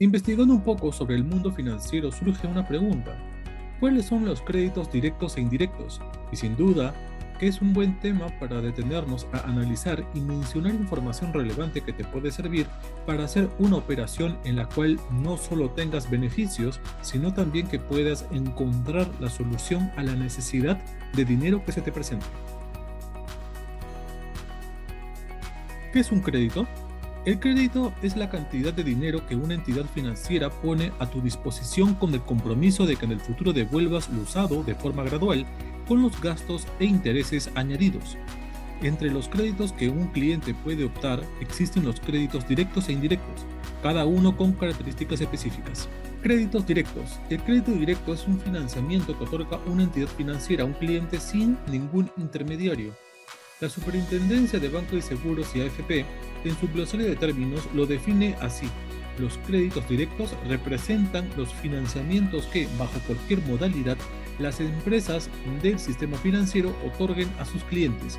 Investigando un poco sobre el mundo financiero surge una pregunta. ¿Cuáles son los créditos directos e indirectos? Y sin duda, que es un buen tema para detenernos a analizar y mencionar información relevante que te puede servir para hacer una operación en la cual no solo tengas beneficios, sino también que puedas encontrar la solución a la necesidad de dinero que se te presenta. ¿Qué es un crédito? El crédito es la cantidad de dinero que una entidad financiera pone a tu disposición con el compromiso de que en el futuro devuelvas lo usado de forma gradual con los gastos e intereses añadidos. Entre los créditos que un cliente puede optar existen los créditos directos e indirectos, cada uno con características específicas. Créditos directos. El crédito directo es un financiamiento que otorga una entidad financiera a un cliente sin ningún intermediario. La Superintendencia de Bancos y Seguros y AFP en su glosario de términos lo define así. Los créditos directos representan los financiamientos que, bajo cualquier modalidad, las empresas del sistema financiero otorguen a sus clientes.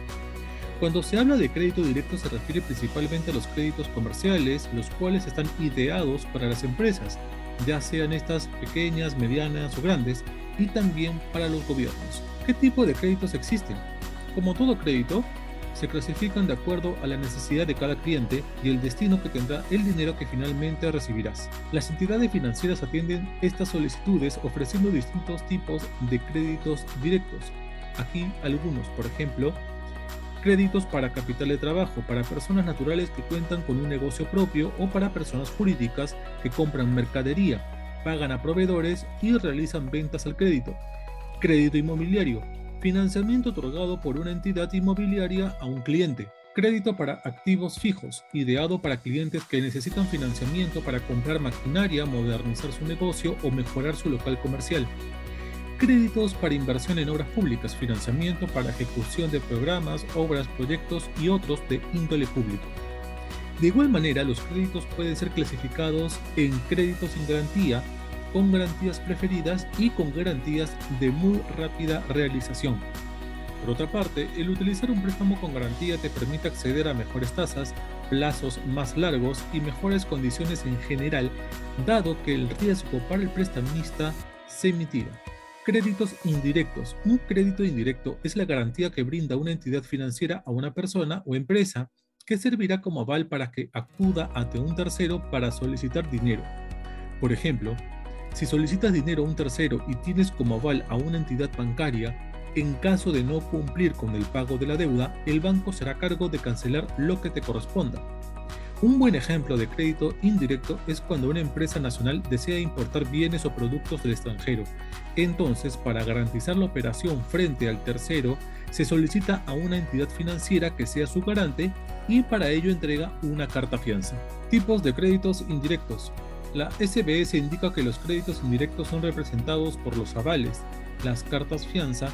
Cuando se habla de crédito directo se refiere principalmente a los créditos comerciales, los cuales están ideados para las empresas, ya sean estas pequeñas, medianas o grandes, y también para los gobiernos. ¿Qué tipo de créditos existen? Como todo crédito, se clasifican de acuerdo a la necesidad de cada cliente y el destino que tendrá el dinero que finalmente recibirás. Las entidades financieras atienden estas solicitudes ofreciendo distintos tipos de créditos directos. Aquí algunos, por ejemplo, créditos para capital de trabajo, para personas naturales que cuentan con un negocio propio o para personas jurídicas que compran mercadería, pagan a proveedores y realizan ventas al crédito. Crédito inmobiliario, Financiamiento otorgado por una entidad inmobiliaria a un cliente. Crédito para activos fijos, ideado para clientes que necesitan financiamiento para comprar maquinaria, modernizar su negocio o mejorar su local comercial. Créditos para inversión en obras públicas, financiamiento para ejecución de programas, obras, proyectos y otros de índole público. De igual manera, los créditos pueden ser clasificados en créditos sin garantía, con garantías preferidas y con garantías de muy rápida realización. Por otra parte, el utilizar un préstamo con garantía te permite acceder a mejores tasas, plazos más largos y mejores condiciones en general, dado que el riesgo para el prestamista se mitiga. Créditos indirectos. Un crédito indirecto es la garantía que brinda una entidad financiera a una persona o empresa que servirá como aval para que acuda ante un tercero para solicitar dinero. Por ejemplo, si solicitas dinero a un tercero y tienes como aval a una entidad bancaria, en caso de no cumplir con el pago de la deuda, el banco será cargo de cancelar lo que te corresponda. Un buen ejemplo de crédito indirecto es cuando una empresa nacional desea importar bienes o productos del extranjero. Entonces, para garantizar la operación frente al tercero, se solicita a una entidad financiera que sea su garante y para ello entrega una carta fianza. Tipos de créditos indirectos. La SBS indica que los créditos indirectos son representados por los avales, las cartas fianza,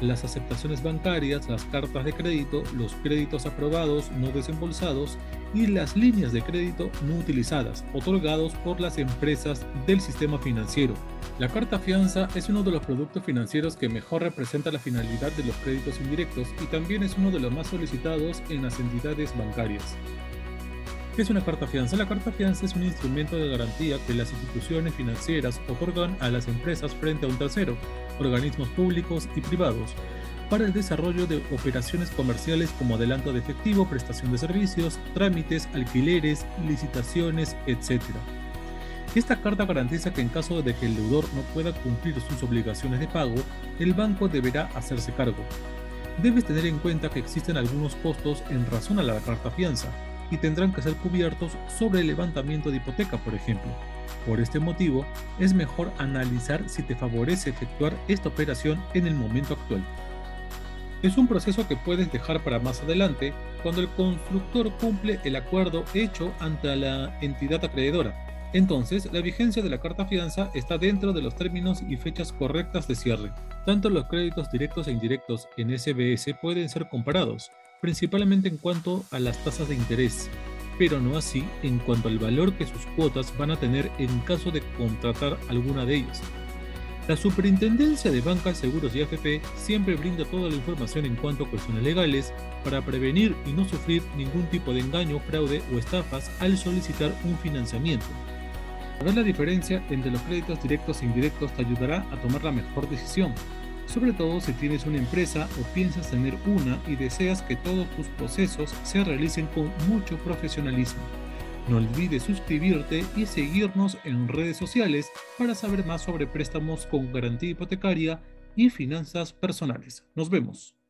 las aceptaciones bancarias, las cartas de crédito, los créditos aprobados no desembolsados y las líneas de crédito no utilizadas, otorgados por las empresas del sistema financiero. La carta fianza es uno de los productos financieros que mejor representa la finalidad de los créditos indirectos y también es uno de los más solicitados en las entidades bancarias. ¿Qué es una carta fianza? La carta fianza es un instrumento de garantía que las instituciones financieras otorgan a las empresas frente a un tercero, organismos públicos y privados, para el desarrollo de operaciones comerciales como adelanto de efectivo, prestación de servicios, trámites, alquileres, licitaciones, etc. Esta carta garantiza que en caso de que el deudor no pueda cumplir sus obligaciones de pago, el banco deberá hacerse cargo. Debes tener en cuenta que existen algunos costos en razón a la carta fianza, y tendrán que ser cubiertos sobre el levantamiento de hipoteca, por ejemplo. Por este motivo, es mejor analizar si te favorece efectuar esta operación en el momento actual. Es un proceso que puedes dejar para más adelante cuando el constructor cumple el acuerdo hecho ante la entidad acreedora. Entonces, la vigencia de la carta fianza está dentro de los términos y fechas correctas de cierre. Tanto los créditos directos e indirectos en SBS pueden ser comparados, principalmente en cuanto a las tasas de interés, pero no así en cuanto al valor que sus cuotas van a tener en caso de contratar alguna de ellas. La Superintendencia de Bancas, Seguros y AFP siempre brinda toda la información en cuanto a cuestiones legales para prevenir y no sufrir ningún tipo de engaño, fraude o estafas al solicitar un financiamiento. Saber la diferencia entre los créditos directos e indirectos te ayudará a tomar la mejor decisión, sobre todo si tienes una empresa o piensas tener una y deseas que todos tus procesos se realicen con mucho profesionalismo. No olvides suscribirte y seguirnos en redes sociales para saber más sobre préstamos con garantía hipotecaria y finanzas personales. Nos vemos.